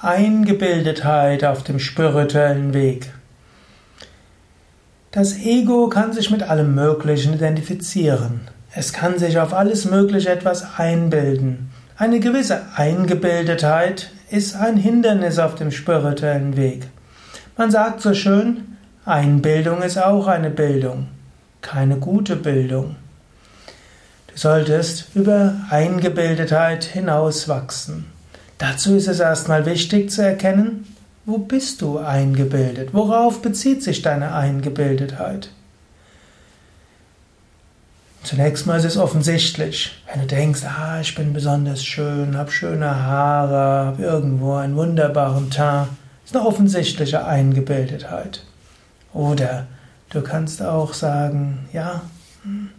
Eingebildetheit auf dem spirituellen Weg. Das Ego kann sich mit allem Möglichen identifizieren. Es kann sich auf alles Mögliche etwas einbilden. Eine gewisse Eingebildetheit ist ein Hindernis auf dem spirituellen Weg. Man sagt so schön, Einbildung ist auch eine Bildung, keine gute Bildung. Du solltest über Eingebildetheit hinauswachsen. Dazu ist es erstmal wichtig zu erkennen, wo bist du eingebildet? Worauf bezieht sich deine Eingebildetheit? Zunächst mal ist es offensichtlich, wenn du denkst, ah, ich bin besonders schön, habe schöne Haare, habe irgendwo einen wunderbaren Teint, ist eine offensichtliche Eingebildetheit. Oder du kannst auch sagen, ja, hm,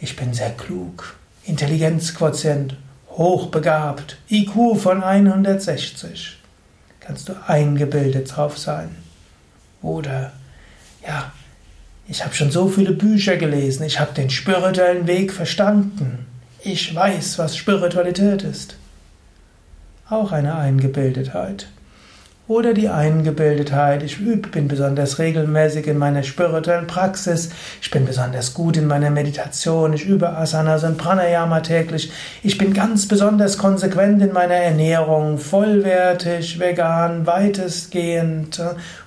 ich bin sehr klug, Intelligenzquotient hochbegabt, IQ von 160. Kannst du eingebildet drauf sein. Oder, ja, ich habe schon so viele Bücher gelesen, ich habe den spirituellen Weg verstanden. Ich weiß, was Spiritualität ist. Auch eine Eingebildetheit oder die Eingebildetheit. Ich bin besonders regelmäßig in meiner spirituellen Praxis. Ich bin besonders gut in meiner Meditation. Ich übe Asanas und Pranayama täglich. Ich bin ganz besonders konsequent in meiner Ernährung. Vollwertig, vegan, weitestgehend,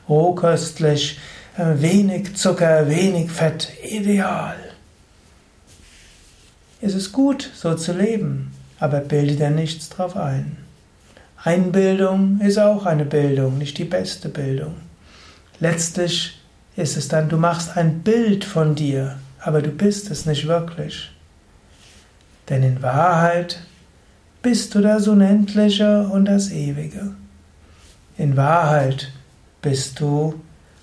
rohköstlich, äh, wenig Zucker, wenig Fett. Ideal. Es ist gut, so zu leben, aber bilde dir nichts drauf ein. Einbildung ist auch eine Bildung, nicht die beste Bildung. Letztlich ist es dann, du machst ein Bild von dir, aber du bist es nicht wirklich. Denn in Wahrheit bist du das Unendliche und das Ewige. In Wahrheit bist du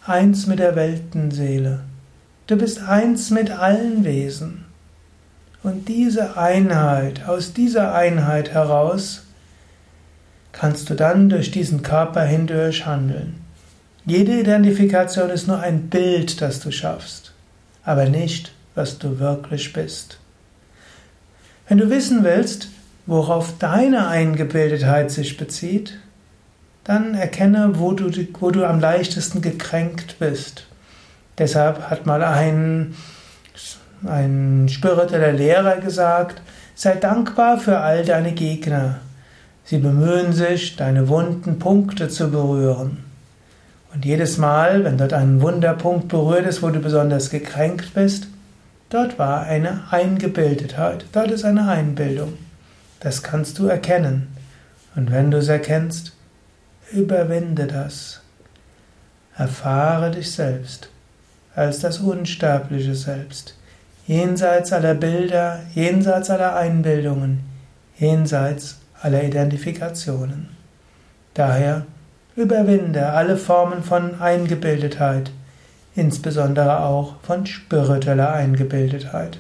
eins mit der Weltenseele. Du bist eins mit allen Wesen. Und diese Einheit, aus dieser Einheit heraus, kannst du dann durch diesen Körper hindurch handeln. Jede Identifikation ist nur ein Bild, das du schaffst, aber nicht, was du wirklich bist. Wenn du wissen willst, worauf deine Eingebildetheit sich bezieht, dann erkenne, wo du, wo du am leichtesten gekränkt bist. Deshalb hat mal ein, ein spiritueller Lehrer gesagt, sei dankbar für all deine Gegner Sie bemühen sich, deine wunden Punkte zu berühren. Und jedes Mal, wenn dort ein Wunderpunkt berührt ist, wo du besonders gekränkt bist, dort war eine Eingebildetheit, dort ist eine Einbildung. Das kannst du erkennen. Und wenn du es erkennst, überwinde das. Erfahre dich selbst als das unsterbliche Selbst, jenseits aller Bilder, jenseits aller Einbildungen, jenseits aller Identifikationen. Daher überwinde alle Formen von Eingebildetheit, insbesondere auch von spiritueller Eingebildetheit.